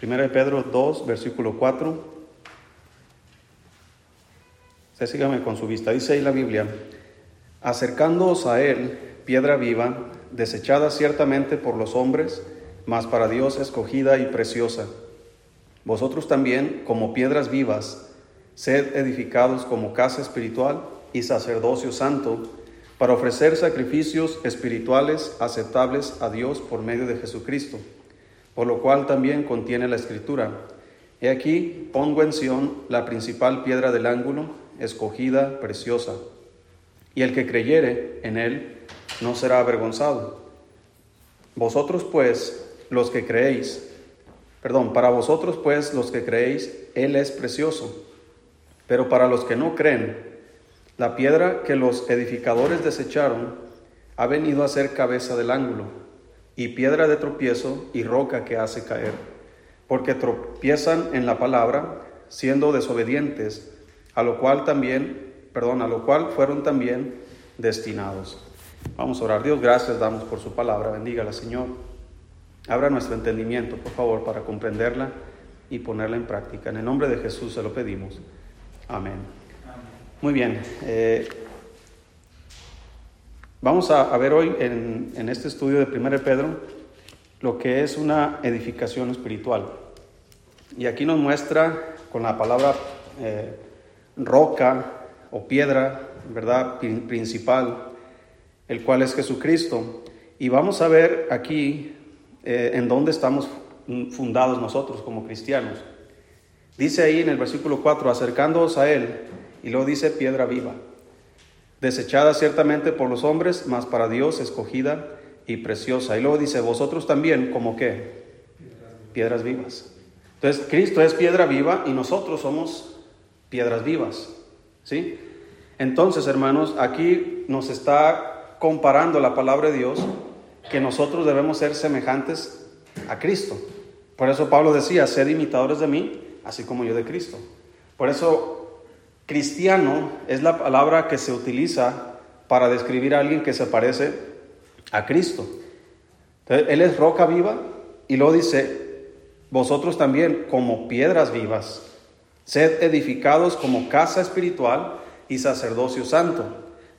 Primera de Pedro 2, versículo 4. Usted sígame con su vista. Dice ahí la Biblia, acercándoos a él, piedra viva, desechada ciertamente por los hombres, mas para Dios escogida y preciosa. Vosotros también, como piedras vivas, sed edificados como casa espiritual y sacerdocio santo, para ofrecer sacrificios espirituales aceptables a Dios por medio de Jesucristo, por lo cual también contiene la Escritura. He aquí, pongo en Sión la principal piedra del ángulo, escogida, preciosa, y el que creyere en él no será avergonzado. Vosotros pues, los que creéis, perdón, para vosotros pues los que creéis, Él es precioso, pero para los que no creen, la piedra que los edificadores desecharon ha venido a ser cabeza del ángulo, y piedra de tropiezo y roca que hace caer, porque tropiezan en la palabra, siendo desobedientes, a lo cual también, perdón, a lo cual fueron también destinados. Vamos a orar. Dios, gracias damos por su palabra. Bendígala, Señor. Abra nuestro entendimiento, por favor, para comprenderla y ponerla en práctica. En el nombre de Jesús se lo pedimos. Amén. Muy bien. Eh, vamos a, ver hoy en, este estudio de 1 Pedro lo que es una edificación espiritual. Y aquí nos muestra con la palabra eh, roca o piedra, ¿verdad? Principal, el cual es Jesucristo. Y vamos a ver aquí eh, en dónde estamos fundados nosotros como cristianos. Dice ahí en el versículo 4, acercándoos a Él, y luego dice piedra viva, desechada ciertamente por los hombres, mas para Dios escogida y preciosa. Y luego dice, vosotros también, como qué? Piedras vivas. Entonces, Cristo es piedra viva y nosotros somos piedras vivas. ¿Sí? Entonces, hermanos, aquí nos está comparando la palabra de Dios que nosotros debemos ser semejantes a Cristo. Por eso Pablo decía, sed imitadores de mí, así como yo de Cristo. Por eso Cristiano es la palabra que se utiliza para describir a alguien que se parece a Cristo. él es roca viva y luego dice, vosotros también como piedras vivas, sed edificados como casa espiritual y sacerdocio santo,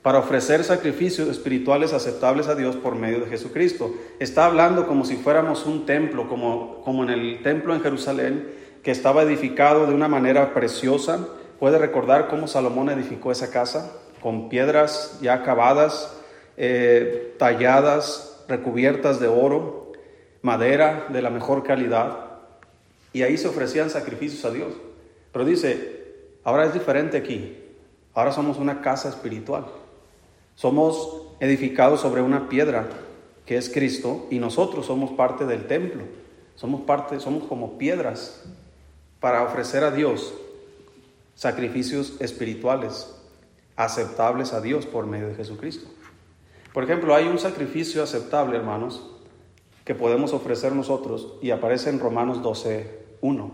para ofrecer sacrificios espirituales aceptables a Dios por medio de Jesucristo. Está hablando como si fuéramos un templo, como, como en el templo en Jerusalén, que estaba edificado de una manera preciosa, puede recordar cómo Salomón edificó esa casa con piedras ya acabadas, eh, talladas, recubiertas de oro, madera de la mejor calidad, y ahí se ofrecían sacrificios a Dios. Pero dice, ahora es diferente aquí, ahora somos una casa espiritual, somos edificados sobre una piedra que es Cristo y nosotros somos parte del templo, somos parte, somos como piedras para ofrecer a Dios sacrificios espirituales aceptables a Dios por medio de Jesucristo. Por ejemplo, hay un sacrificio aceptable, hermanos, que podemos ofrecer nosotros y aparece en Romanos 12, 1.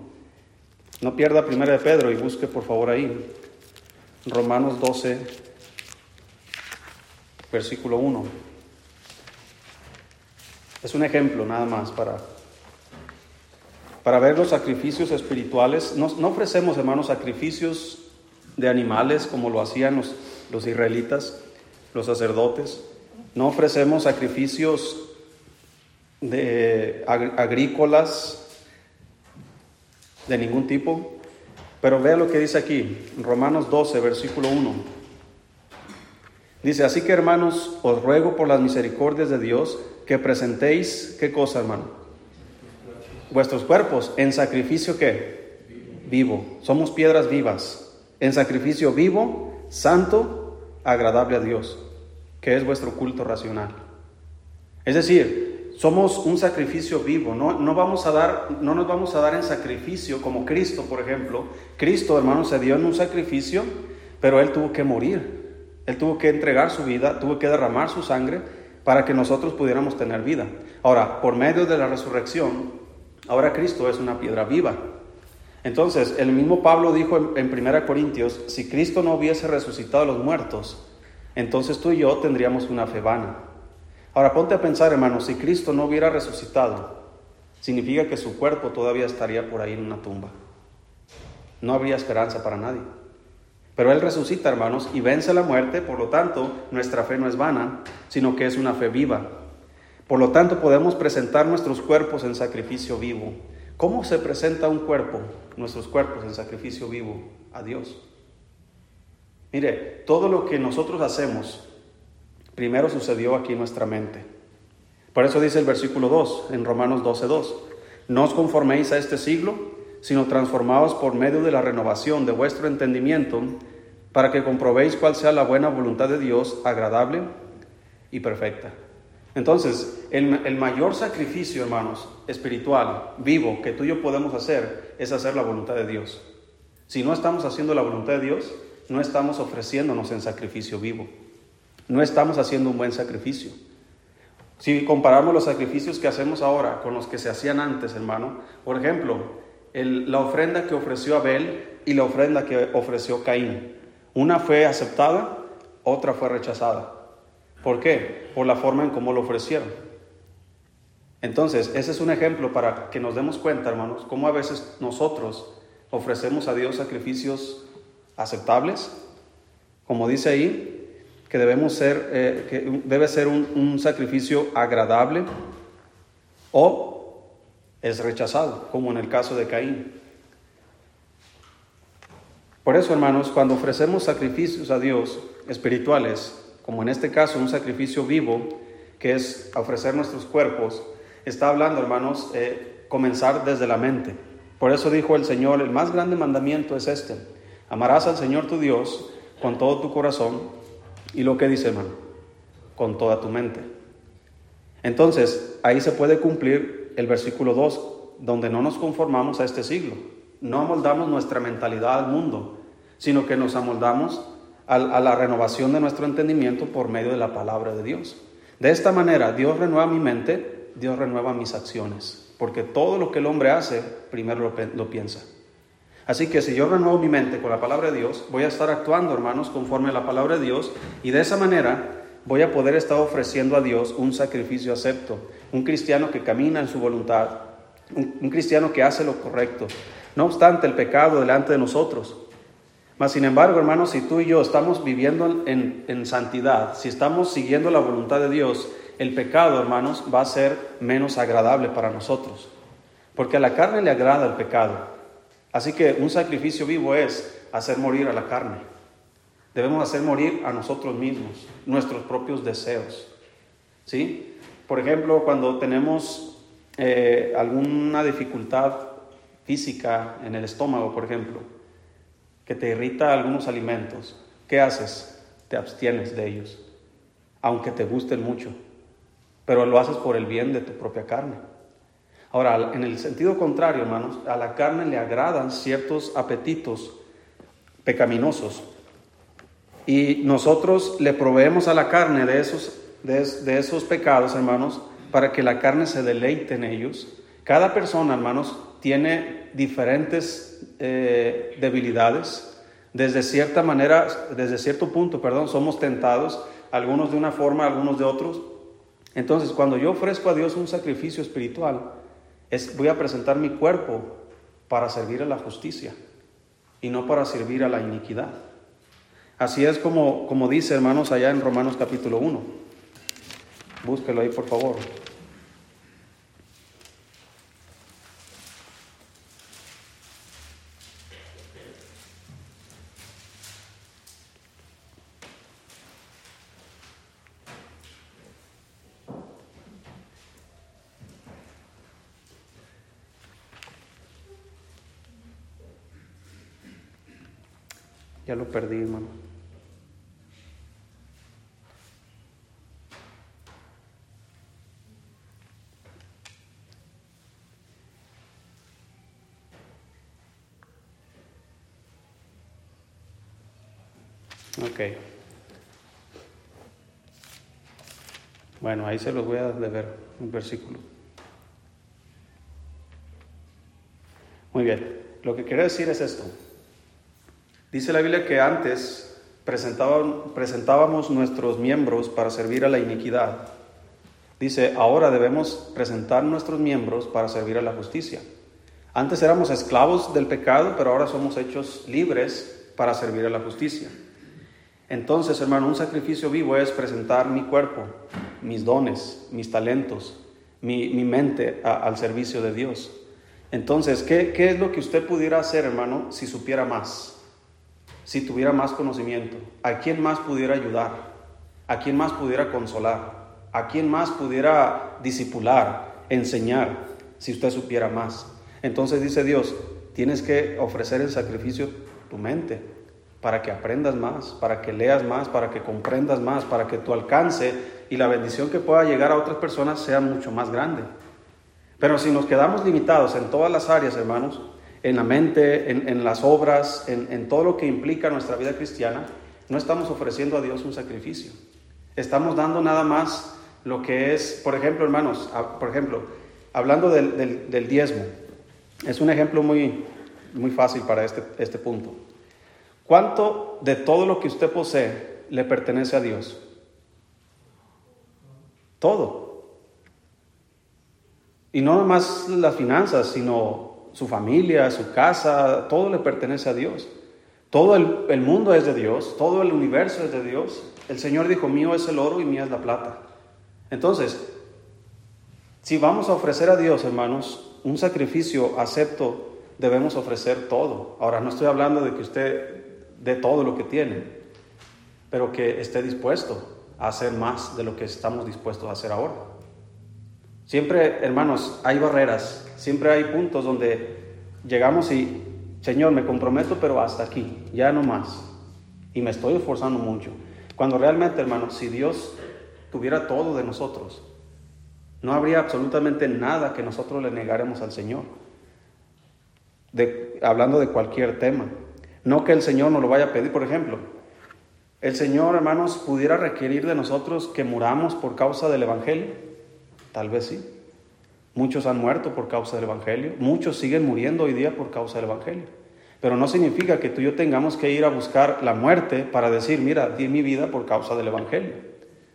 No pierda primera de Pedro y busque por favor ahí. Romanos 12, versículo 1. Es un ejemplo nada más para para ver los sacrificios espirituales. No, ofrecemos, hermanos, sacrificios de animales como lo hacían los, los israelitas, los sacerdotes. No ofrecemos sacrificios de agrícolas de ningún tipo. Pero vea lo que dice aquí, Romanos 12, versículo 1. Dice, así que hermanos, os ruego por las misericordias de Dios que presentéis, ¿qué cosa, hermano? Vuestros cuerpos en sacrificio que vivo. Somos piedras vivas. En sacrificio vivo, santo, agradable a Dios, que es vuestro culto racional. Es decir, somos un sacrificio vivo, no, no, vamos a dar, no nos vamos a dar en sacrificio como Cristo, por ejemplo. Cristo, hermano, se dio en un sacrificio, pero Él tuvo que morir. Él tuvo que entregar su vida, tuvo que derramar su sangre para que nosotros pudiéramos tener vida. Ahora, por medio de la resurrección, Ahora Cristo es una piedra viva. Entonces, el mismo Pablo dijo en, 1 Corintios, si Cristo no hubiese resucitado a los muertos, entonces tú y yo tendríamos una fe vana. Ahora ponte a pensar, hermano, si Cristo no hubiera resucitado, significa que su cuerpo todavía estaría por ahí en una tumba. No habría esperanza para nadie. Pero Él resucita, hermanos, y vence la muerte, por lo tanto, nuestra fe no es vana, sino que es una fe viva. Por lo tanto, podemos presentar nuestros cuerpos en sacrificio vivo. ¿Cómo se presenta un cuerpo, nuestros cuerpos en sacrificio vivo a Dios? Mire, todo lo que nosotros hacemos primero sucedió aquí en nuestra mente. Por eso dice el versículo 2 en Romanos 12:2, no os conforméis a este siglo, sino transformaos por medio de la renovación de vuestro entendimiento, para que comprobéis cuál sea la buena voluntad de Dios, agradable y perfecta. Entonces, el, el, mayor sacrificio, hermanos, espiritual, vivo, que tú y yo podemos hacer, es hacer la voluntad de Dios. Si no estamos haciendo la voluntad de Dios, no estamos ofreciéndonos en sacrificio vivo. No estamos haciendo un buen sacrificio. Si comparamos los sacrificios que hacemos ahora con los que se hacían antes, hermano, por ejemplo, la ofrenda que ofreció Abel y la ofrenda que ofreció Caín. Una fue aceptada, otra fue rechazada. ¿Por qué? Por la forma en cómo lo ofrecieron. Entonces, ese es un ejemplo para que nos demos cuenta, hermanos, cómo a veces nosotros ofrecemos a Dios sacrificios aceptables, como dice ahí, que debemos ser, eh, que debe ser un, un sacrificio agradable, o es rechazado, como en el caso de Caín. Por eso, hermanos, cuando ofrecemos sacrificios a Dios espirituales, como en este caso un sacrificio vivo, que es ofrecer nuestros cuerpos, está hablando, hermanos, eh, comenzar desde la mente. Por eso dijo el Señor, el más grande mandamiento es este, amarás al Señor tu Dios con todo tu corazón y lo que dice, hermano, con toda tu mente. Entonces, ahí se puede cumplir el versículo 2, donde no nos conformamos a este siglo, no amoldamos nuestra mentalidad al mundo, sino que nos amoldamos a, la renovación de nuestro entendimiento por medio de la palabra de Dios. De esta manera, Dios renueva mi mente, Dios renueva mis acciones, porque todo lo que el hombre hace, primero lo, piensa. Así que si yo renuevo mi mente con la palabra de Dios, voy a estar actuando, hermanos, conforme a la palabra de Dios, y de esa manera voy a poder estar ofreciendo a Dios un sacrificio acepto, un cristiano que camina en su voluntad, un, cristiano que hace lo correcto, no obstante el pecado delante de nosotros. Mas, sin embargo, hermanos, si tú y yo estamos viviendo en, en santidad, si estamos siguiendo la voluntad de Dios, el pecado, hermanos, va a ser menos agradable para nosotros. Porque a la carne le agrada el pecado. Así que un sacrificio vivo es hacer morir a la carne. Debemos hacer morir a nosotros mismos, nuestros propios deseos. ¿Sí? Por ejemplo, cuando tenemos eh, alguna dificultad física en el estómago, por ejemplo, que te irrita algunos alimentos, ¿qué haces? Te abstienes de ellos, aunque te gusten mucho, pero lo haces por el bien de tu propia carne. Ahora, en el sentido contrario, hermanos, a la carne le agradan ciertos apetitos pecaminosos y nosotros le proveemos a la carne de esos, de, esos pecados, hermanos, para que la carne se deleite en ellos. Cada persona, hermanos, tiene diferentes eh, debilidades. Desde cierta manera, desde cierto punto, perdón, somos tentados, algunos de una forma, algunos de otros. Entonces, cuando yo ofrezco a Dios un sacrificio espiritual, es, voy a presentar mi cuerpo para servir a la justicia y no para servir a la iniquidad. Así es como, como dice, hermanos, allá en Romanos capítulo 1. Búsquelo ahí, por favor. Ya lo perdí, hermano. Ok. Bueno, ahí se los voy a ver un versículo. Muy bien, lo que quiero decir es esto. Dice la Biblia que antes presentábamos nuestros miembros para servir a la iniquidad, Dice, ahora debemos presentar nuestros miembros para servir a la justicia. Antes éramos esclavos del pecado, pero ahora somos hechos libres para servir a la justicia. Entonces, hermano, un sacrificio vivo es presentar mi cuerpo, mis dones, mis talentos, mi, mente al servicio de Dios. Entonces, ¿qué, ¿qué es lo que usted pudiera hacer, hermano, si supiera más? Si tuviera más conocimiento. ¿A quién más pudiera ayudar? ¿A quién más pudiera consolar? ¿A quién más pudiera disipular, enseñar, si usted supiera más? Entonces dice Dios, tienes que ofrecer el sacrificio tu mente para que aprendas más, para que leas más, para que comprendas más, para que tu alcance y la bendición que pueda llegar a otras personas sea mucho más grande. Pero si nos quedamos limitados en todas las áreas, hermanos, en la mente, en, las obras, en, en todo lo que implica nuestra vida cristiana, no estamos ofreciendo a Dios un sacrificio. Estamos dando nada más lo que es, por ejemplo, hermanos, por ejemplo, hablando del, del, diezmo, es un ejemplo muy, muy fácil para este, este punto. ¿Cuánto de todo lo que usted posee le pertenece a Dios? Todo. Y no más las finanzas, sino su familia, su casa, todo le pertenece a Dios. Todo el, mundo es de Dios, todo el universo es de Dios. El Señor dijo, mío es el oro y mía es la plata. Entonces, si vamos a ofrecer a Dios, hermanos, un sacrificio acepto, debemos ofrecer todo. Ahora, no estoy hablando de que usted dé todo lo que tiene, pero que esté dispuesto a hacer más de lo que estamos dispuestos a hacer ahora. Siempre, hermanos, hay barreras, siempre hay puntos donde llegamos y, Señor, me comprometo, pero hasta aquí, ya no más. Y me estoy esforzando mucho. Cuando realmente, hermanos, si Dios tuviera todo de nosotros, no habría absolutamente nada que nosotros le negaremos al Señor. De, hablando de cualquier tema. No que el Señor nos lo vaya a pedir, por ejemplo. El Señor, hermanos, pudiera requerir de nosotros que muramos por causa del Evangelio. Tal vez sí. Muchos han muerto por causa del Evangelio. Muchos siguen muriendo hoy día por causa del Evangelio. Pero no significa que tú y yo tengamos que ir a buscar la muerte para decir, mira, di mi vida por causa del Evangelio.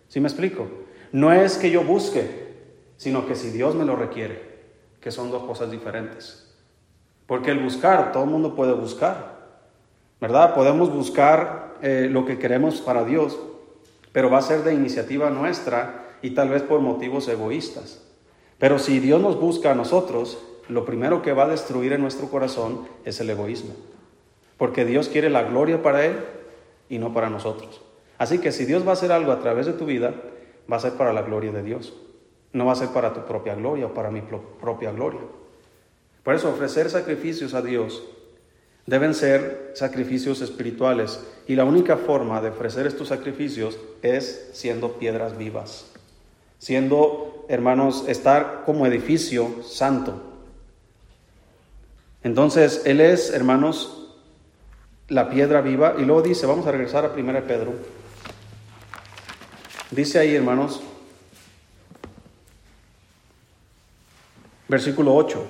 ¿Sí me explico? No es que yo busque, sino que si Dios me lo requiere, que son dos cosas diferentes. Porque el buscar, todo el mundo puede buscar, ¿verdad? Podemos buscar eh, lo que queremos para Dios, pero va a ser de iniciativa nuestra y tal vez por motivos egoístas. Pero si Dios nos busca a nosotros, lo primero que va a destruir en nuestro corazón es el egoísmo. Porque Dios quiere la gloria para Él y no para nosotros. Así que si Dios va a hacer algo a través de tu vida, va a ser para la gloria de Dios. No va a ser para tu propia gloria o para mi propia gloria. Por eso ofrecer sacrificios a Dios deben ser sacrificios espirituales. Y la única forma de ofrecer estos sacrificios es siendo piedras vivas. Siendo, hermanos, estar como edificio santo. Entonces, Él es, hermanos, la piedra viva. Y luego dice, vamos a regresar a 1 Pedro. Dice ahí, hermanos, versículo 8.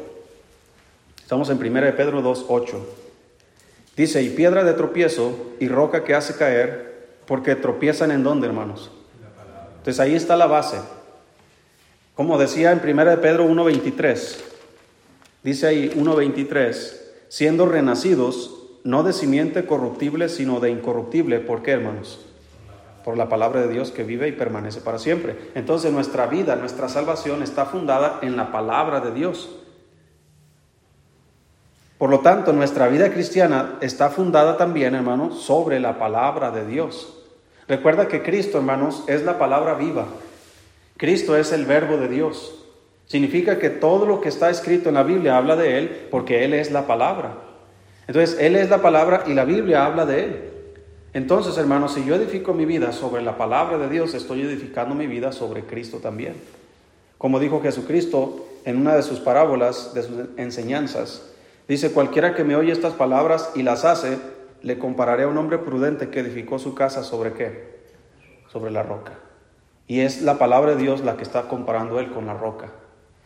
Estamos en 1 de Pedro 2, 8. Dice, y piedra de tropiezo y roca que hace caer, porque tropiezan en dónde, hermanos. Entonces ahí está la base. Como decía en 1 de Pedro 1.23, dice ahí 1.23, siendo renacidos, no de simiente corruptible, sino de incorruptible. ¿Por qué, hermanos? por la palabra de Dios que vive y permanece para siempre. Entonces nuestra vida, nuestra salvación está fundada en la palabra de Dios. Por lo tanto, nuestra vida cristiana está fundada también, hermanos, sobre la palabra de Dios. Recuerda que Cristo, hermanos, es la palabra viva. Cristo es el verbo de Dios. Significa que todo lo que está escrito en la Biblia habla de Él porque Él es la palabra. Entonces, Él es la palabra y la Biblia habla de Él. Entonces, hermanos, si yo edifico mi vida sobre la palabra de Dios, estoy edificando mi vida sobre Cristo también. Como dijo Jesucristo en una de sus parábolas, de sus enseñanzas, dice, cualquiera que me oye estas palabras y las hace, le compararé a un hombre prudente que edificó su casa sobre qué? Sobre la roca. Y es la palabra de Dios la que está comparando él con la roca.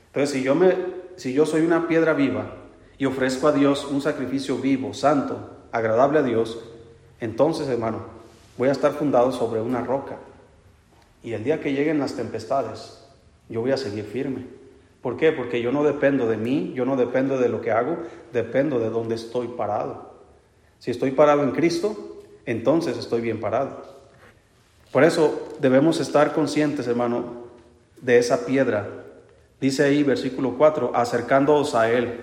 Entonces, si yo, me, si yo soy una piedra viva y ofrezco a Dios un sacrificio vivo, santo, agradable a Dios, entonces, hermano, voy a estar fundado sobre una roca. Y el día que lleguen las tempestades, yo voy a seguir firme. ¿Por qué? Porque yo no dependo de mí, yo no dependo de lo que hago, dependo de dónde estoy parado. Si estoy parado en Cristo, entonces estoy bien parado. Por eso debemos estar conscientes, hermano, de esa piedra. Dice ahí, versículo 4, acercándoos a Él,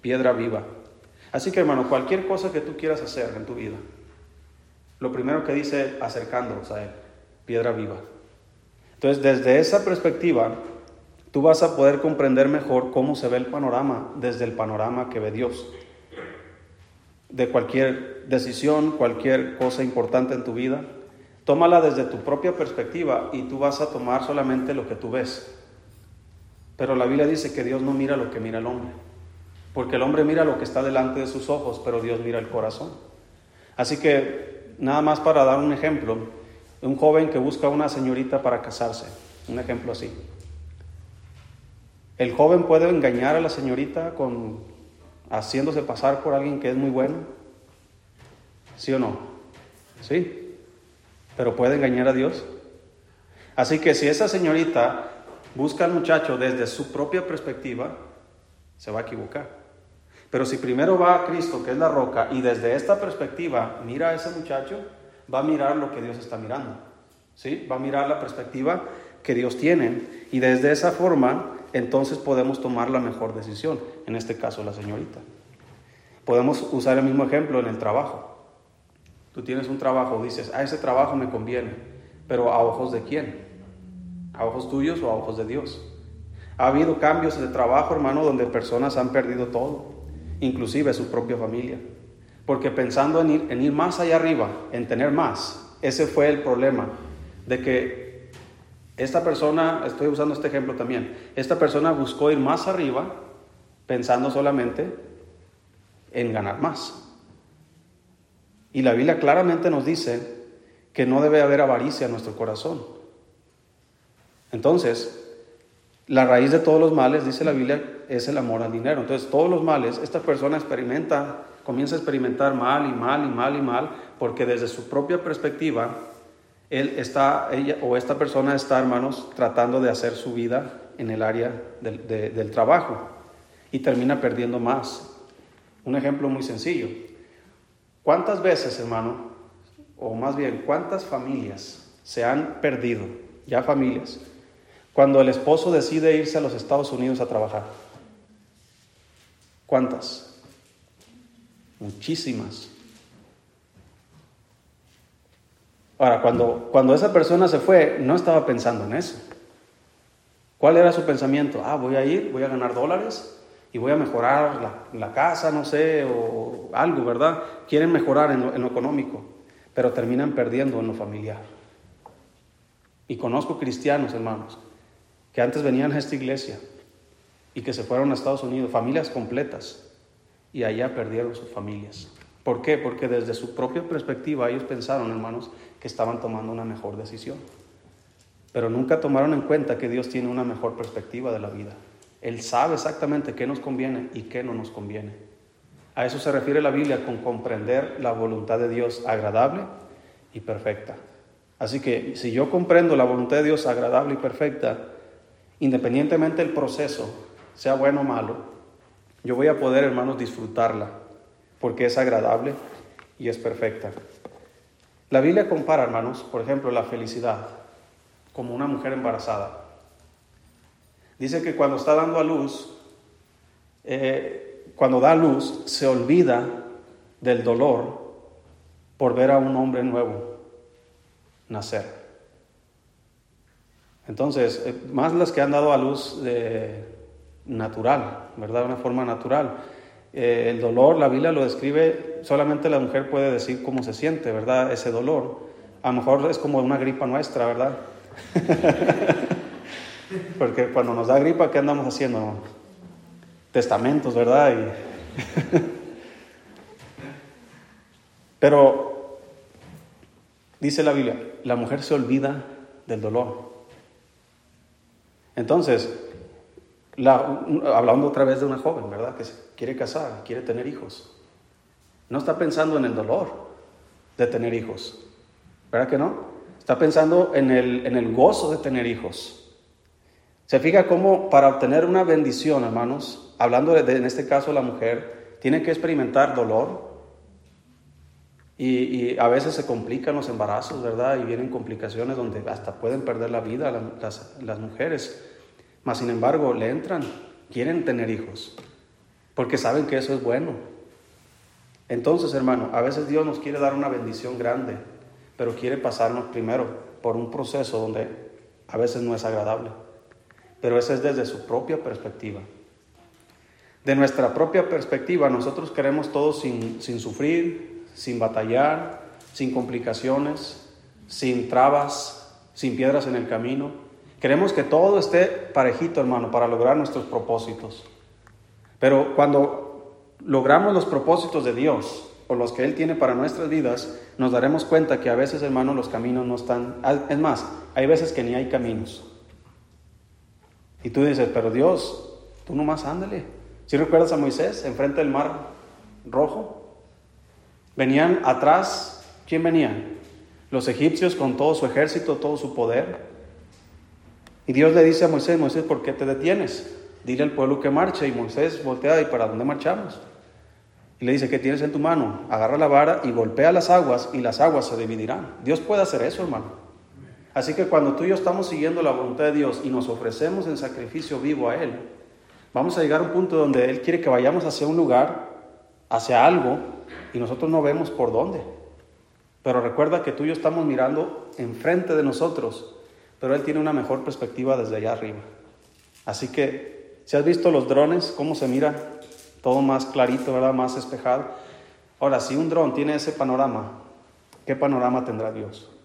piedra viva. Así que, hermano, cualquier cosa que tú quieras hacer en tu vida, lo primero que dice, acercándoos a Él, piedra viva. Entonces, desde esa perspectiva, tú vas a poder comprender mejor cómo se ve el panorama desde el panorama que ve Dios. De cualquier decisión, cualquier cosa importante en tu vida, tómala desde tu propia perspectiva y tú vas a tomar solamente lo que tú ves. Pero la Biblia dice que Dios no mira lo que mira el hombre, porque el hombre mira lo que está delante de sus ojos, pero Dios mira el corazón. Así que, nada más para dar un ejemplo, un joven que busca una señorita para casarse, un ejemplo así. El joven puede engañar a la señorita con haciéndose pasar por alguien que es muy bueno. ¿Sí o no? ¿Sí? Pero puede engañar a Dios. Así que si esa señorita busca al muchacho desde su propia perspectiva, se va a equivocar. Pero si primero va a Cristo, que es la roca, y desde esta perspectiva mira a ese muchacho, va a mirar lo que Dios está mirando. ¿Sí? Va a mirar la perspectiva que Dios tiene. Y desde esa forma, entonces podemos tomar la mejor decisión. En este caso, la señorita. Podemos usar el mismo ejemplo en el trabajo. Tú tienes un trabajo, dices, a ese trabajo me conviene, pero ¿a ojos de quién? ¿A ojos tuyos o a ojos de Dios? Ha habido cambios de trabajo, hermano, donde personas han perdido todo, inclusive su propia familia. Porque pensando en ir, en ir más allá arriba, en tener más, ese fue el problema, de que esta persona, estoy usando este ejemplo también, esta persona buscó ir más arriba pensando solamente en ganar más. Y la Biblia claramente nos dice que no debe haber avaricia en nuestro corazón. Entonces, la raíz de todos los males, dice la Biblia, es el amor al dinero. Entonces, todos los males, esta persona experimenta comienza a experimentar mal y mal y mal y mal, porque desde su propia perspectiva, él está, ella o esta persona está, hermanos, tratando de hacer su vida en el área del, del trabajo y termina perdiendo más. Un ejemplo muy sencillo. ¿Cuántas veces, hermano, o más bien, cuántas familias se han perdido, ya familias, cuando el esposo decide irse a los Estados Unidos a trabajar? ¿Cuántas? Muchísimas. Ahora, cuando, cuando esa persona se fue, no estaba pensando en eso. ¿Cuál era su pensamiento? Ah, voy a ir, voy a ganar dólares y voy a mejorar la, casa, no sé, o, algo, ¿verdad? Quieren mejorar en lo, en lo económico, pero terminan perdiendo en lo familiar. Y conozco cristianos, hermanos, que antes venían a esta iglesia y que se fueron a Estados Unidos, familias completas, y allá perdieron sus familias. ¿Por qué? Porque desde su propia perspectiva ellos pensaron, hermanos, que estaban tomando una mejor decisión. Pero nunca tomaron en cuenta que Dios tiene una mejor perspectiva de la vida. Él sabe exactamente qué nos conviene y qué no nos conviene. A eso se refiere la Biblia con comprender la voluntad de Dios agradable y perfecta. Así que si yo comprendo la voluntad de Dios agradable y perfecta, independientemente del proceso, sea bueno o malo, yo voy a poder, hermanos, disfrutarla, porque es agradable y es perfecta. La Biblia compara, hermanos, por ejemplo, la felicidad como una mujer embarazada. Dice que cuando está dando a luz, eh, cuando da luz, se olvida del dolor por ver a un hombre nuevo nacer. Entonces, eh, más las que han dado a luz de natural, ¿verdad? Una forma natural. Eh, el dolor, la Biblia lo describe, solamente la mujer puede decir cómo se siente, ¿verdad? Ese dolor. A lo mejor es como una gripa nuestra, ¿verdad? Porque cuando nos da gripa, ¿qué andamos haciendo? Testamentos, ¿verdad? Pero dice la Biblia, la mujer se olvida del dolor. Entonces, hablando otra vez de una joven, ¿verdad? Que quiere casar, quiere tener hijos. No está pensando en el dolor de tener hijos, ¿verdad que no? Está pensando en el, en el gozo de tener hijos. Se fija cómo para obtener una bendición, hermanos, hablando de, en este caso la mujer, tiene que experimentar dolor. Y, a veces se complican los embarazos, ¿verdad? Y vienen complicaciones donde hasta pueden perder la vida las, las mujeres. Mas, sin embargo, le entran, quieren tener hijos, porque saben que eso es bueno. Entonces, hermano, a veces Dios nos quiere dar una bendición grande, pero quiere pasarnos primero por un proceso donde a veces no es agradable. Pero ese es desde su propia perspectiva. De nuestra propia perspectiva, nosotros queremos todo sin, sin sufrir, sin batallar, sin complicaciones, sin trabas, sin piedras en el camino. Queremos que todo esté parejito, hermano, para lograr nuestros propósitos. Pero cuando logramos los propósitos de Dios o los que Él tiene para nuestras vidas, nos daremos cuenta que a veces, hermano, los caminos no están... Es más, hay veces que ni hay caminos. Y tú dices, pero Dios, tú nomás ándale. Si recuerdas a Moisés enfrente del mar rojo? Venían atrás, ¿quién venía? Los egipcios con todo su ejército, todo su poder. Y Dios le dice a Moisés, Moisés, ¿por qué te detienes? Dile al pueblo que marche. Y Moisés voltea, ¿y para dónde marchamos? Y le dice, ¿qué tienes en tu mano? Agarra la vara y golpea las aguas y las aguas se dividirán. Dios puede hacer eso, hermano. Así que cuando tú y yo estamos siguiendo la voluntad de Dios y nos ofrecemos en sacrificio vivo a Él, vamos a llegar a un punto donde Él quiere que vayamos hacia un lugar, hacia algo, y nosotros no vemos por dónde. Pero recuerda que tú y yo estamos mirando enfrente de nosotros, pero Él tiene una mejor perspectiva desde allá arriba. Así que, si has visto los drones, cómo se mira todo más clarito, ¿verdad? Más espejado. Ahora, si un dron tiene ese panorama, ¿qué panorama tendrá Dios?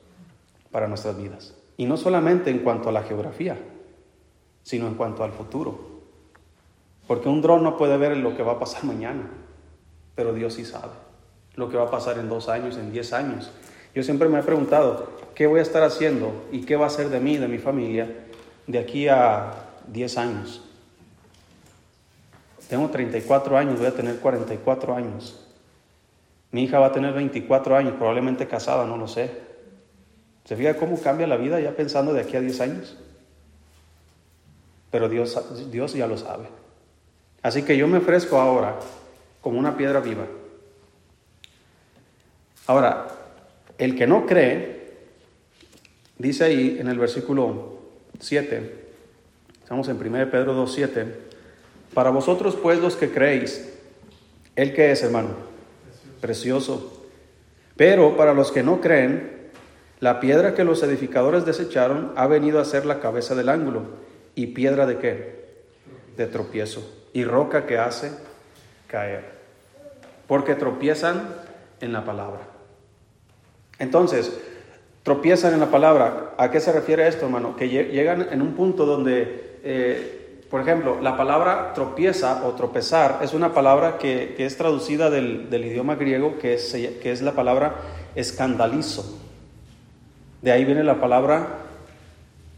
Para nuestras vidas. Y no solamente en cuanto a la geografía, sino en cuanto al futuro. Porque un dron no puede ver lo que va a pasar mañana, pero Dios sí sabe lo que va a pasar en dos años, en diez años. Yo siempre me he preguntado, ¿qué voy a estar haciendo y qué va a ser de mí, de mi familia, de aquí a diez años? Tengo 34 años, voy a tener 44 años. Mi hija va a tener 24 años, probablemente casada, no lo sé. ¿Se fija cómo cambia la vida ya pensando de aquí a 10 años? Pero Dios, Dios ya lo sabe. Así que yo me ofrezco ahora como una piedra viva. Ahora, el que no cree, dice ahí en el versículo 7, estamos en 1 Pedro 2, 7, para vosotros pues los que creéis, ¿el que es hermano? Precioso. Pero para los que no creen, la piedra que los edificadores desecharon ha venido a ser la cabeza del ángulo. ¿Y piedra de qué? De tropiezo. Y roca que hace caer. Porque tropiezan en la palabra. Entonces, tropiezan en la palabra. ¿A qué se refiere esto, hermano? Que llegan en un punto donde, eh, por ejemplo, la palabra tropieza o tropezar es una palabra que, es traducida del, idioma griego, que es, que es la palabra escandalizo. De ahí viene la palabra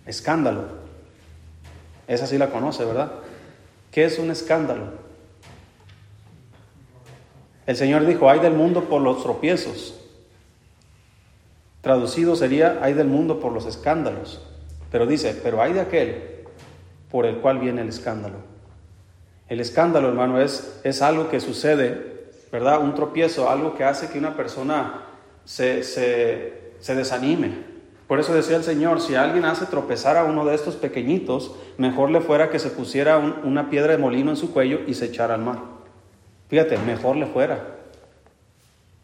escándalo. Esa sí la conoce, ¿verdad? ¿Qué es un escándalo? El Señor dijo, hay del mundo por los tropiezos. Traducido sería, hay del mundo por los escándalos. Pero dice, pero hay de aquel por el cual viene el escándalo. El escándalo, hermano, es, es algo que sucede, ¿verdad? Un tropiezo, algo que hace que una persona se, se, se desanime, por eso decía el Señor, si alguien hace tropezar a uno de estos pequeñitos, mejor le fuera que se pusiera una piedra de molino en su cuello y se echara al mar. Fíjate, mejor le fuera.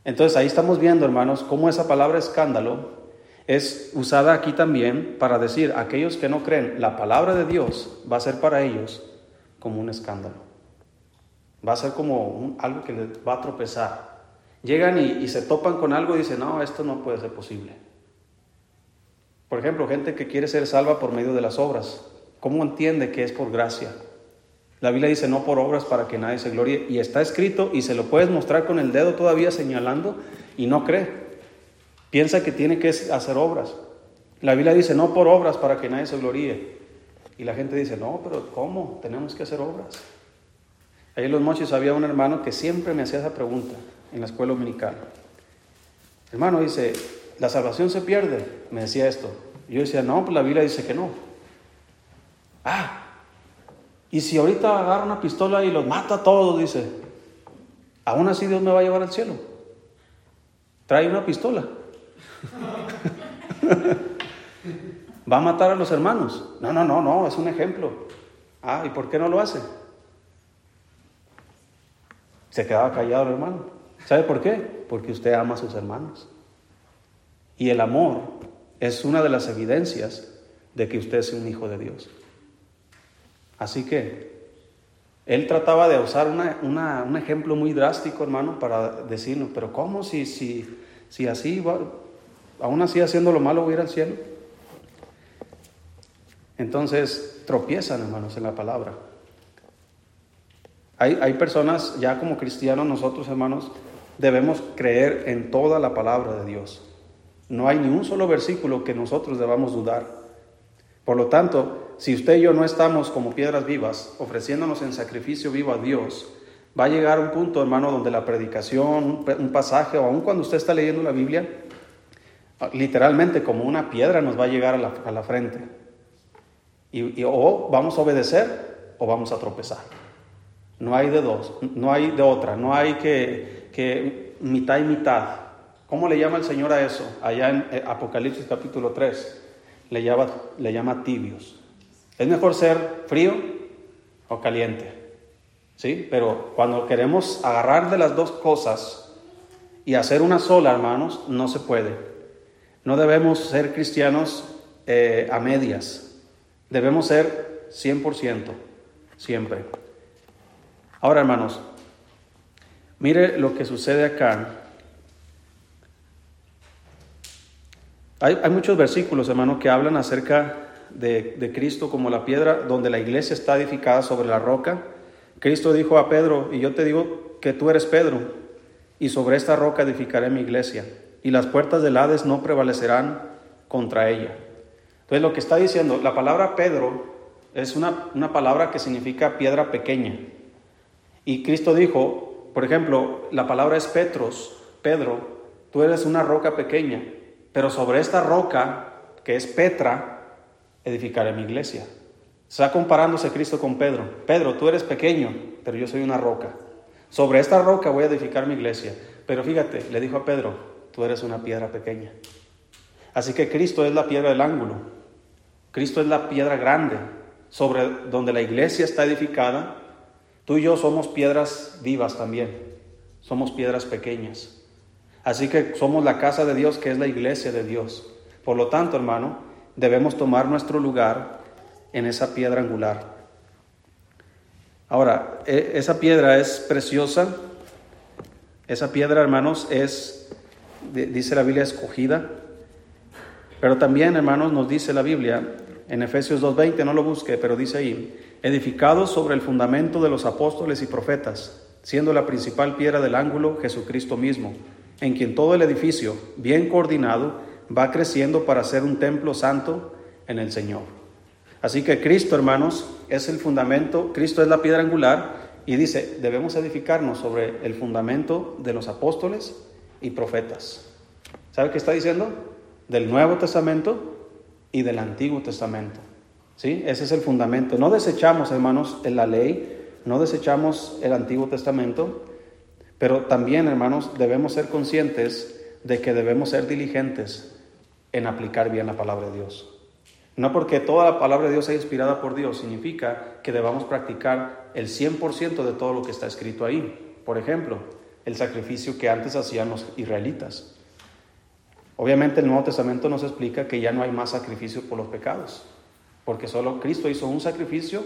Entonces ahí estamos viendo, hermanos, cómo esa palabra escándalo es usada aquí también para decir, aquellos que no creen, la palabra de Dios va a ser para ellos como un escándalo. Va a ser como algo que les va a tropezar. Llegan y, y se topan con algo y dicen, no, esto no puede ser posible. Por ejemplo, gente que quiere ser salva por medio de las obras. ¿Cómo entiende que es por gracia? La Biblia dice no por obras para que nadie se glorie. Y está escrito y se lo puedes mostrar con el dedo todavía señalando y no cree. Piensa que tiene que hacer obras. La Biblia dice no por obras para que nadie se gloríe. Y la gente dice, no, pero ¿cómo? Tenemos que hacer obras. Ahí en los mochis había un hermano que siempre me hacía esa pregunta en la escuela dominical. Hermano dice, ¿la salvación se pierde? Me decía esto. Yo decía, no, pues la Biblia dice que no. Ah, y si ahorita agarra una pistola y los mata a todos, dice, aún así Dios me va a llevar al cielo. Trae una pistola. va a matar a los hermanos. No, no, no, no, es un ejemplo. Ah, ¿y por qué no lo hace? Se quedaba callado el hermano. ¿Sabe por qué? Porque usted ama a sus hermanos. Y el amor es una de las evidencias de que usted es un hijo de Dios. Así que él trataba de usar un ejemplo muy drástico, hermano, para decirnos, pero ¿cómo si, si, si así, aún así haciendo lo malo voy a al cielo? Entonces tropiezan, hermanos, en la palabra. Hay, hay personas, ya como cristianos, nosotros, hermanos, debemos creer en toda la palabra de Dios. No hay ni un solo versículo que nosotros debamos dudar. Por lo tanto, si usted y yo no estamos como piedras vivas, ofreciéndonos en sacrificio vivo a Dios, va a llegar un punto, hermano, donde la predicación, un pasaje, o aun cuando usted está leyendo la Biblia, literalmente como una piedra nos va a llegar a la, frente. Y, o vamos a obedecer o vamos a tropezar. No hay de dos, no hay de otra, no hay que, que mitad y mitad. ¿Cómo le llama el Señor a eso? Allá en eh, Apocalipsis capítulo 3, le llama, tibios. Es mejor ser frío o caliente. ¿Sí? Pero cuando queremos agarrar de las dos cosas y hacer una sola, hermanos, no se puede. No debemos ser cristianos eh, a medias. Debemos ser 100%, siempre. Ahora, hermanos, mire lo que sucede acá Hay, muchos versículos, hermano, que hablan acerca de, Cristo como la piedra donde la iglesia está edificada sobre la roca. Cristo dijo a Pedro, y yo te digo que tú eres Pedro, y sobre esta roca edificaré mi iglesia, y las puertas del Hades no prevalecerán contra ella. Entonces lo que está diciendo, la palabra Pedro es una, una palabra que significa piedra pequeña. Y Cristo dijo, por ejemplo, la palabra es Petros, Pedro, tú eres una roca pequeña. Pero sobre esta roca, que es Petra, edificaré mi iglesia. Está comparándose Cristo con Pedro. Pedro, tú eres pequeño, pero yo soy una roca. Sobre esta roca voy a edificar mi iglesia. Pero fíjate, le dijo a Pedro, tú eres una piedra pequeña. Así que Cristo es la piedra del ángulo. Cristo es la piedra grande sobre donde la iglesia está edificada. Tú y yo somos piedras vivas también. Somos piedras pequeñas. Así que somos la casa de Dios, que es la iglesia de Dios. Por lo tanto, hermano, debemos tomar nuestro lugar en esa piedra angular. Ahora, e, esa piedra es preciosa. Esa piedra, hermanos, es, dice la Biblia, escogida. Pero también, hermanos, nos dice la Biblia, en Efesios 2.20, no lo busque, pero dice ahí, edificados sobre el fundamento de los apóstoles y profetas, siendo la principal piedra del ángulo Jesucristo mismo en quien todo el edificio, bien coordinado, va creciendo para ser un templo santo en el Señor. Así que Cristo, hermanos, es el fundamento, Cristo es la piedra angular y dice, debemos edificarnos sobre el fundamento de los apóstoles y profetas. ¿Sabe qué está diciendo? Del Nuevo Testamento y del Antiguo Testamento. ¿Sí? Ese es el fundamento. No desechamos, hermanos, en la ley, no desechamos el Antiguo Testamento, pero también, hermanos, debemos ser conscientes de que debemos ser diligentes en aplicar bien la palabra de Dios. No porque toda la palabra de Dios sea inspirada por Dios significa que debamos practicar el 100% de todo lo que está escrito ahí. Por ejemplo, el sacrificio que antes hacían los israelitas. Obviamente el Nuevo Testamento nos explica que ya no hay más sacrificio por los pecados, porque solo Cristo hizo un sacrificio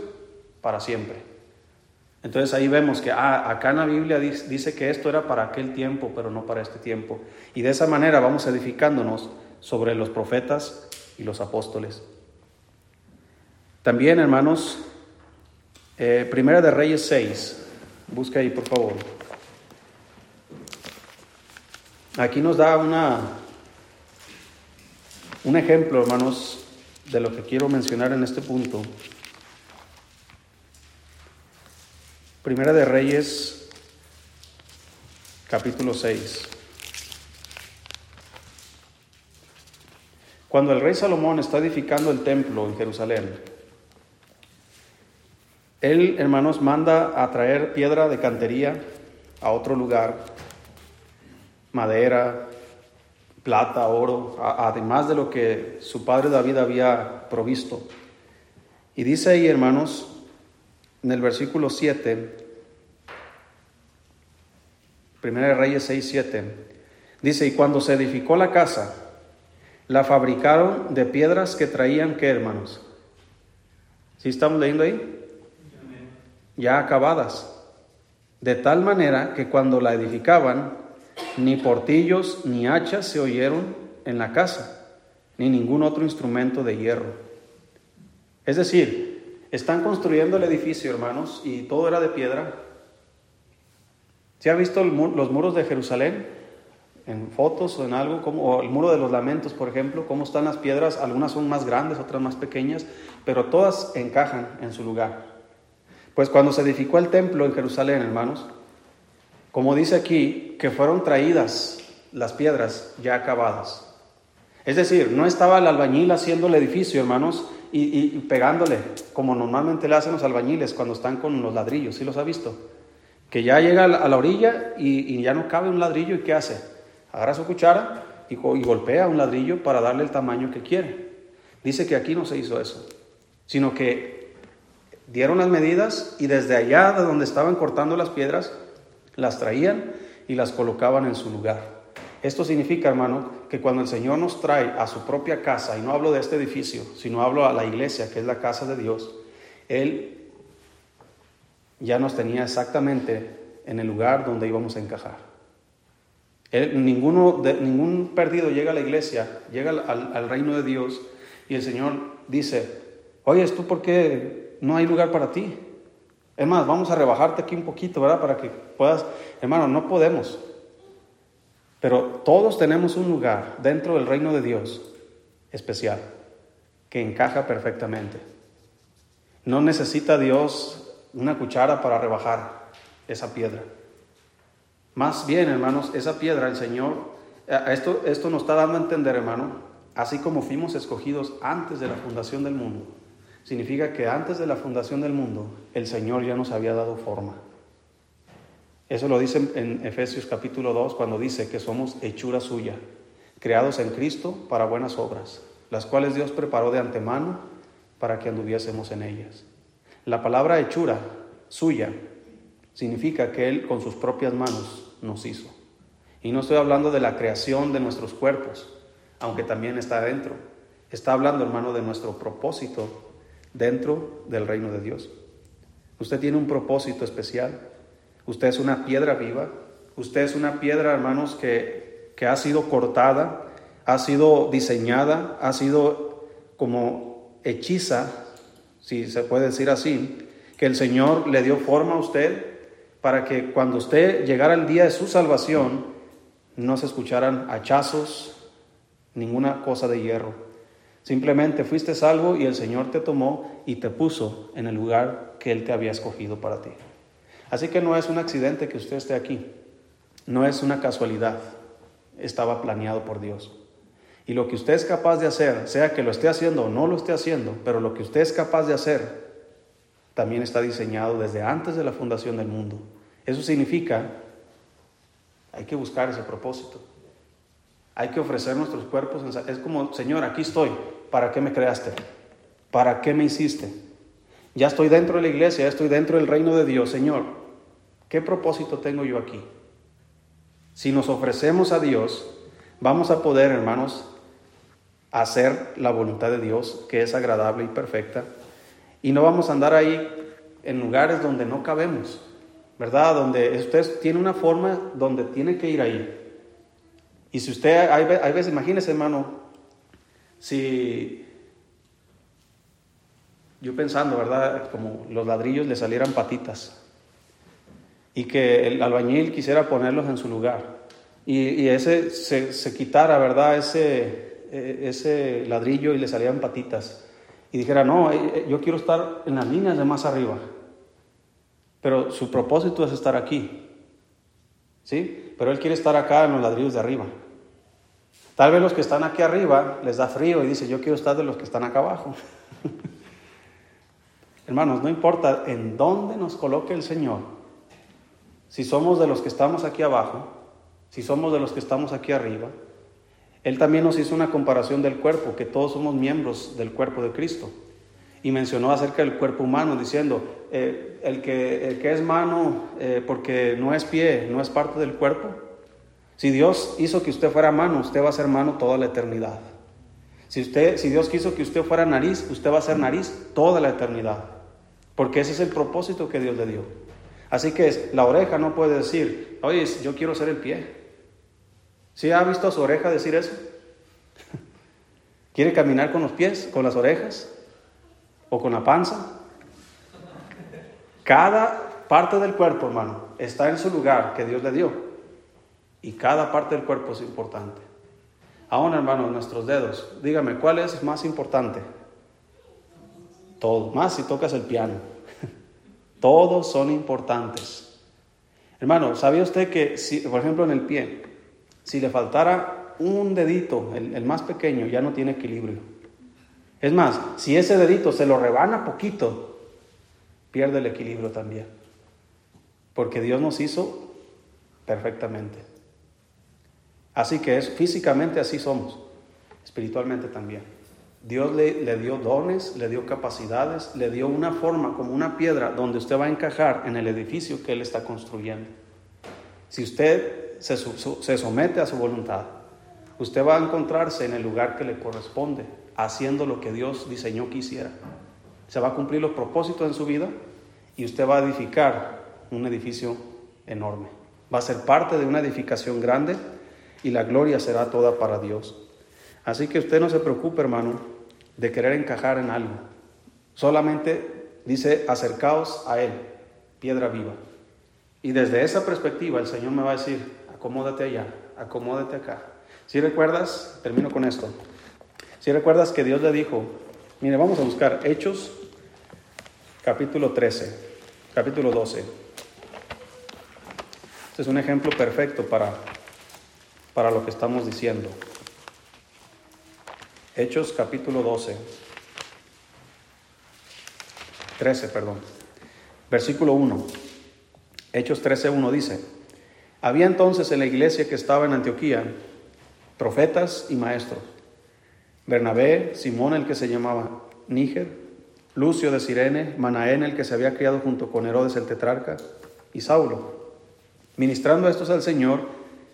para siempre. Entonces ahí vemos que ah, acá en la Biblia dice que esto era para aquel tiempo, pero no para este tiempo. Y de esa manera vamos edificándonos sobre los profetas y los apóstoles. También, hermanos, eh, Primera de Reyes 6, busca ahí por favor. Aquí nos da una, un ejemplo, hermanos, de lo que quiero mencionar en este punto. Primera de Reyes, capítulo 6. Cuando el rey Salomón está edificando el templo en Jerusalén, Él, hermanos, manda a traer piedra de cantería a otro lugar, madera, plata, oro, además de lo que su padre David había provisto. Y dice ahí, hermanos, en el versículo 7, Primera de Reyes 6, 7, dice, y cuando se edificó la casa, la fabricaron de piedras que traían, ¿qué hermanos? ¿Sí estamos leyendo ahí? Ya acabadas. De tal manera que cuando la edificaban, ni portillos ni hachas se oyeron en la casa, ni ningún otro instrumento de hierro. Es decir, están construyendo el edificio, hermanos, y todo era de piedra. ¿Se visto los muros de Jerusalén? En fotos o en algo, como el muro de los lamentos, por ejemplo, cómo están las piedras, algunas son más grandes, otras más pequeñas, pero todas encajan en su lugar. Pues cuando se edificó el templo en Jerusalén, hermanos, como dice aquí, que fueron traídas las piedras ya acabadas. Es decir, no estaba el albañil haciendo el edificio, hermanos, y, pegándole, como normalmente le hacen los albañiles cuando están con los ladrillos, ¿sí los ha visto? Que ya llega a la orilla y, ya no cabe un ladrillo, ¿y qué hace? Agarra su cuchara y, y golpea un ladrillo para darle el tamaño que quiere. Dice que aquí no se hizo eso, sino que dieron las medidas y desde allá de donde estaban cortando las piedras, las traían y las colocaban en su lugar. Esto significa, hermano, que cuando el Señor nos trae a su propia casa, y no hablo de este edificio, sino hablo a la iglesia, que es la casa de Dios, Él ya nos tenía exactamente en el lugar donde íbamos a encajar. ninguno de, ningún perdido llega a la iglesia, llega al, al reino de Dios, y el Señor dice, oye, ¿tú por qué no hay lugar para ti? Es más, vamos a rebajarte aquí un poquito, ¿verdad? Para que puedas, hermano, no podemos. Pero todos tenemos un lugar dentro del reino de Dios especial, que encaja perfectamente. No necesita Dios una cuchara para rebajar esa piedra. Más bien, hermanos, esa piedra el Señor, esto, esto nos está dando a entender, hermano, así como fuimos escogidos antes de la fundación del mundo, significa que antes de la fundación del mundo el Señor ya nos había dado forma. Eso lo dice en Efesios capítulo 2 cuando dice que somos hechura suya, creados en Cristo para buenas obras, las cuales Dios preparó de antemano para que anduviésemos en ellas. La palabra hechura suya significa que Él con sus propias manos nos hizo. Y no estoy hablando de la creación de nuestros cuerpos, aunque también está dentro. Está hablando, hermano, de nuestro propósito dentro del reino de Dios. Usted tiene un propósito especial. Usted es una piedra viva. Usted es una piedra, hermanos, que, que ha sido cortada, ha sido diseñada, ha sido como hechiza, si se puede decir así, que el Señor le dio forma a usted para que cuando usted llegara el día de su salvación, no se escucharan hachazos, ninguna cosa de hierro, Simplemente fuiste salvo y el Señor te tomó y te puso en el lugar que Él te había escogido para ti. Así que no es un accidente que usted esté aquí, no es una casualidad, estaba planeado por Dios. Y lo que usted es capaz de hacer, sea que lo esté haciendo o no lo esté haciendo, pero lo que usted es capaz de hacer, también está diseñado desde antes de la fundación del mundo. Eso significa, hay que buscar ese propósito. Hay que ofrecer nuestros cuerpos. Es como, Señor, aquí estoy. ¿Para qué me creaste? ¿Para qué me hiciste? Ya estoy dentro de la iglesia, ya estoy dentro del reino de Dios. Señor, ¿qué propósito tengo yo aquí? Si nos ofrecemos a Dios, vamos a poder, hermanos, hacer la voluntad de Dios, que es agradable y perfecta. Y no vamos a andar ahí en lugares donde no cabemos, ¿verdad? Donde usted tiene una forma donde tiene que ir ahí. Y si usted, hay, veces, imagínese hermano, si yo pensando, ¿verdad? Como los ladrillos le salieran patitas y que el albañil quisiera ponerlos en su lugar y, ese se, quitara, ¿verdad? Ese, e, ese ladrillo y le salieran patitas y dijera, no, eh, eh, yo quiero estar en las líneas de más arriba, pero su propósito es estar aquí, ¿sí? Pero él quiere estar acá en los ladrillos de arriba. Tal vez los que están aquí arriba les da frío y dice, yo quiero estar de los que están acá abajo. Hermanos, no importa en dónde nos coloque el Señor, si somos de los que estamos aquí abajo, si somos de los que estamos aquí arriba, Él también nos hizo una comparación del cuerpo, que todos somos miembros del cuerpo de Cristo. Y mencionó acerca del cuerpo humano, diciendo, eh, el, que, que, es mano eh, porque no es pie, no es parte del cuerpo. Si Dios hizo que usted fuera mano, usted va a ser mano toda la eternidad. Si, usted, si Dios quiso que usted fuera nariz, usted va a ser nariz toda la eternidad. Porque ese es el propósito que Dios le dio. Así que la oreja no puede decir, oye, yo quiero ser el pie. ¿Sí ha visto a su oreja decir eso? ¿Quiere caminar con los pies, con las orejas o con la panza? Cada parte del cuerpo, hermano, está en su lugar que Dios le dio. Y cada parte del cuerpo es importante. Aún, hermano, nuestros dedos, dígame, ¿cuál es más importante? Todo, más si tocas el piano. Todos son importantes. Hermano, ¿sabía usted que, si, por ejemplo, en el pie, si le faltara un dedito, el, más pequeño, ya no tiene equilibrio. Es más, si ese dedito se lo rebana poquito, pierde el equilibrio también. Porque Dios nos hizo perfectamente. Así que es físicamente así somos, espiritualmente también. Dios le, le, dio dones, le dio capacidades, le dio una forma como una piedra donde usted va a encajar en el edificio que Él está construyendo. Si usted se, somete a su voluntad, usted va a encontrarse en el lugar que le corresponde, haciendo lo que Dios diseñó que hiciera. Se va a cumplir los propósitos en su vida y usted va a edificar un edificio enorme. Va a ser parte de una edificación grande y la gloria será toda para Dios. Así que usted no se preocupe, hermano, de querer encajar en algo. Solamente dice, acercaos a Él, piedra viva. Y desde esa perspectiva el Señor me va a decir, acomódate allá, acomódate acá. Si recuerdas, termino con esto. Si recuerdas que Dios le dijo, mire, vamos a buscar Hechos, capítulo 13, capítulo 12. Este es un ejemplo perfecto para, para lo que estamos diciendo. Hechos, capítulo 12. 13, perdón. Versículo 1. Hechos 13, 1 dice, había entonces en la iglesia que estaba en Antioquía profetas y maestros. Bernabé, Simón el que se llamaba Níger, Lucio de Sirene, Manaén el que se había criado junto con Herodes el tetrarca y Saulo. Ministrando estos al Señor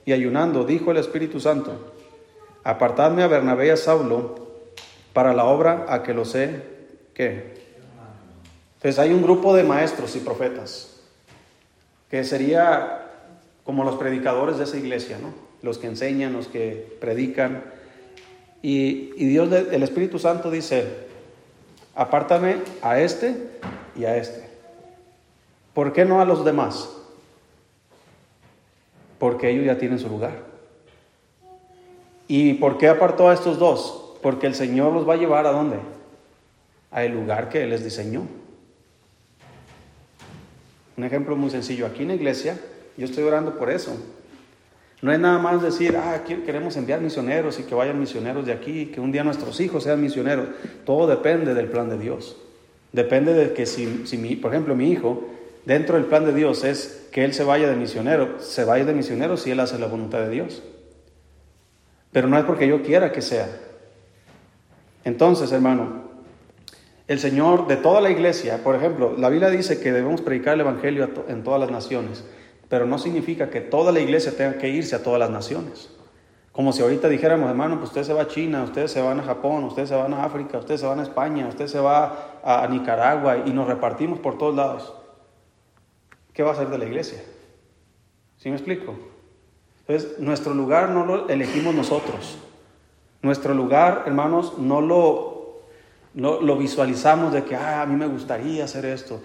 y ayunando, dijo el Espíritu Santo, apartadme a Bernabé y a Saulo para la obra a que lo sé que. Entonces hay un grupo de maestros y profetas que sería como los predicadores de esa iglesia, ¿no? Los que enseñan, los que predican. Y, Dios, el Espíritu Santo dice, apártame a este y a este. ¿Por qué no a los demás? Porque ellos ya tienen su lugar. ¿Y por qué apartó a estos dos? Porque el Señor los va a llevar a dónde? A el lugar que Él les diseñó. Un ejemplo muy sencillo. Aquí en la iglesia yo estoy orando por eso. No es nada más decir, ah, queremos enviar misioneros y que vayan misioneros de aquí, que un día nuestros hijos sean misioneros. Todo depende del plan de Dios. Depende de que si, por ejemplo, mi hijo, dentro del plan de Dios es que él se vaya de misionero, se vaya de misionero si él hace la voluntad de Dios. Pero no es porque yo quiera que sea. Entonces, hermano, el Señor de toda la iglesia, por ejemplo, la Biblia dice que debemos predicar el Evangelio en todas las naciones pero no significa que toda la iglesia tenga que irse a todas las naciones. Como si ahorita dijéramos, hermano, pues usted se va a China, ustedes se van a Japón, ustedes se van a África, ustedes se van a España, usted se va a Nicaragua y nos repartimos por todos lados. ¿Qué va a hacer de la iglesia? ¿Sí me explico? Entonces, nuestro lugar no lo elegimos nosotros. Nuestro lugar, hermanos, no lo, no, lo visualizamos de que, ah, a mí me gustaría hacer esto.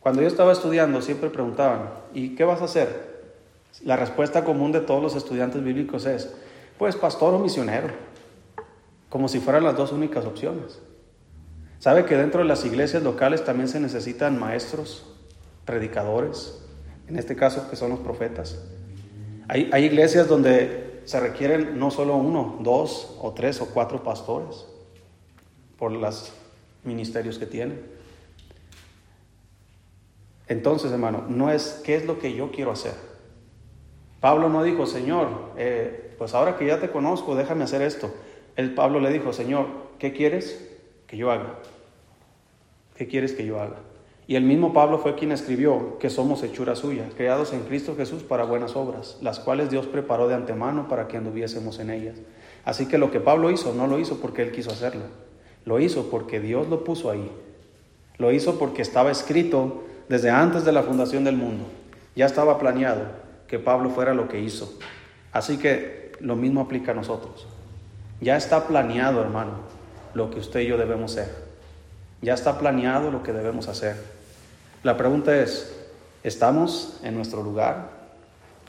Cuando yo estaba estudiando siempre preguntaban, ¿y qué vas a hacer? La respuesta común de todos los estudiantes bíblicos es, pues pastor o misionero, como si fueran las dos únicas opciones. ¿Sabe que dentro de las iglesias locales también se necesitan maestros, predicadores, en este caso que son los profetas? Hay, iglesias donde se requieren no solo uno, dos o tres o cuatro pastores por los ministerios que tienen. Entonces, hermano, no es qué es lo que yo quiero hacer. Pablo no dijo, Señor, eh, pues ahora que ya te conozco, déjame hacer esto. El Pablo le dijo, Señor, ¿qué quieres que yo haga? ¿Qué quieres que yo haga? Y el mismo Pablo fue quien escribió que somos hechura suya, creados en Cristo Jesús para buenas obras, las cuales Dios preparó de antemano para que anduviésemos en ellas. Así que lo que Pablo hizo no lo hizo porque él quiso hacerlo, lo hizo porque Dios lo puso ahí. Lo hizo porque estaba escrito desde antes de la fundación del mundo. Ya estaba planeado que Pablo fuera lo que hizo. Así que lo mismo aplica a nosotros. Ya está planeado, hermano, lo que usted y yo debemos ser. Ya está planeado lo que debemos hacer. La pregunta es, ¿estamos en nuestro lugar?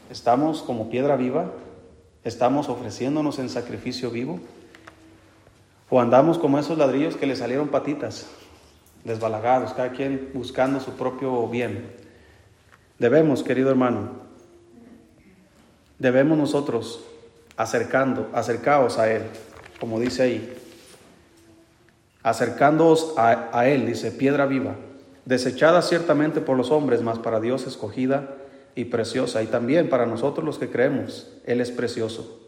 ¿Estamos como piedra viva? ¿Estamos ofreciéndonos en sacrificio vivo? ¿O andamos como esos ladrillos que le salieron patitas, desbalagados, cada quien buscando su propio bien? Debemos, querido hermano, debemos nosotros acercando, acercaos a Él, como dice ahí, acercándoos a, a Él, dice, piedra viva desechada ciertamente por los hombres, mas para Dios escogida y preciosa. Y también para nosotros los que creemos, Él es precioso.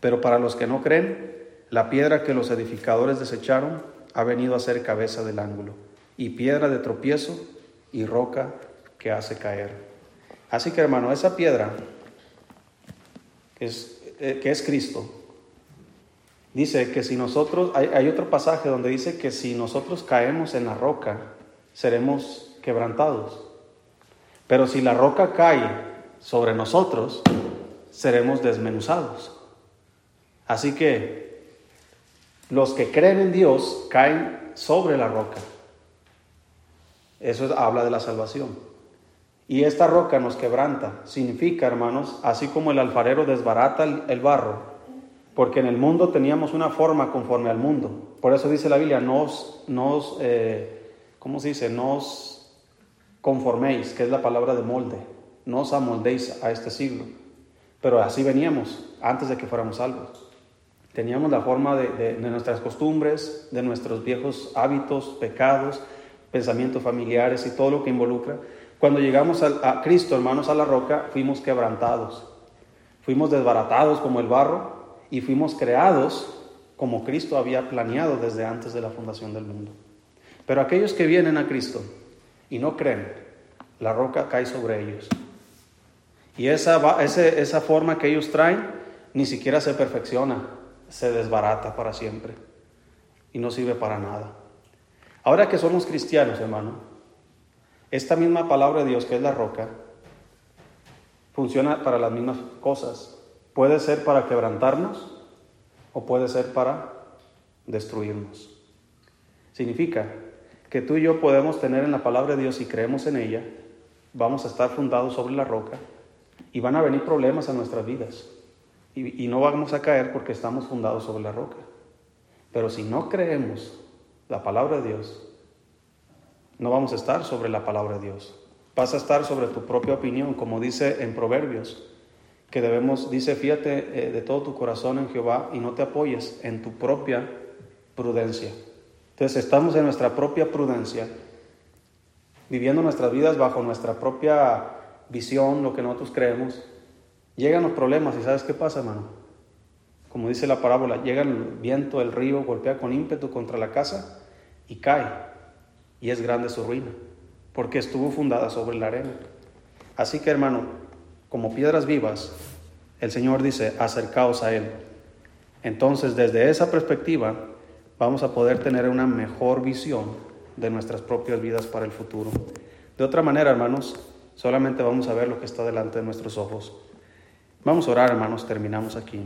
Pero para los que no creen, la piedra que los edificadores desecharon ha venido a ser cabeza del ángulo, y piedra de tropiezo y roca que hace caer. Así que hermano, esa piedra que es, eh, que es Cristo, dice que si nosotros, hay, hay otro pasaje donde dice que si nosotros caemos en la roca, seremos quebrantados. Pero si la roca cae sobre nosotros, seremos desmenuzados. Así que los que creen en Dios caen sobre la roca. Eso habla de la salvación. Y esta roca nos quebranta. Significa, hermanos, así como el alfarero desbarata el, barro, porque en el mundo teníamos una forma conforme al mundo. Por eso dice la Biblia, nos, nos eh, ¿cómo se dice? No conforméis, que es la palabra de molde, no os amoldéis a este siglo. Pero así veníamos antes de que fuéramos salvos. Teníamos la forma de, nuestras costumbres, de nuestros viejos hábitos, pecados, pensamientos familiares y todo lo que involucra. Cuando llegamos a, a Cristo, hermanos, a la roca, fuimos quebrantados. Fuimos desbaratados como el barro y fuimos creados como Cristo había planeado desde antes de la fundación del mundo. Pero aquellos que vienen a Cristo y no creen, la roca cae sobre ellos. Y esa, esa forma que ellos traen ni siquiera se perfecciona, se desbarata para siempre y no sirve para nada. Ahora que somos cristianos, hermano, esta misma palabra de Dios que es la roca, funciona para las mismas cosas. Puede ser para quebrantarnos o puede ser para destruirnos. Significa que tú y yo podemos tener en la palabra de Dios y creemos en ella, vamos a estar fundados sobre la roca y van a venir problemas a nuestras vidas. Y, no vamos a caer porque estamos fundados sobre la roca. Pero si no creemos la palabra de Dios, no vamos a estar sobre la palabra de Dios. Vas a estar sobre tu propia opinión, como dice en Proverbios, que debemos, dice, fíjate eh, de todo tu corazón en Jehová y no te apoyes en tu propia prudencia. Entonces estamos en nuestra propia prudencia, viviendo nuestras vidas bajo nuestra propia visión, lo que nosotros creemos. Llegan los problemas y ¿sabes qué pasa, hermano? Como dice la parábola, llega el viento, el río, golpea con ímpetu contra la casa y cae. Y es grande su ruina, porque estuvo fundada sobre la arena. Así que, hermano, como piedras vivas, el Señor dice, acercaos a Él. Entonces, desde esa perspectiva, vamos a poder tener una mejor visión de nuestras propias vidas para el futuro. De otra manera, hermanos, solamente vamos a ver lo que está delante de nuestros ojos. Vamos a orar, hermanos, terminamos aquí.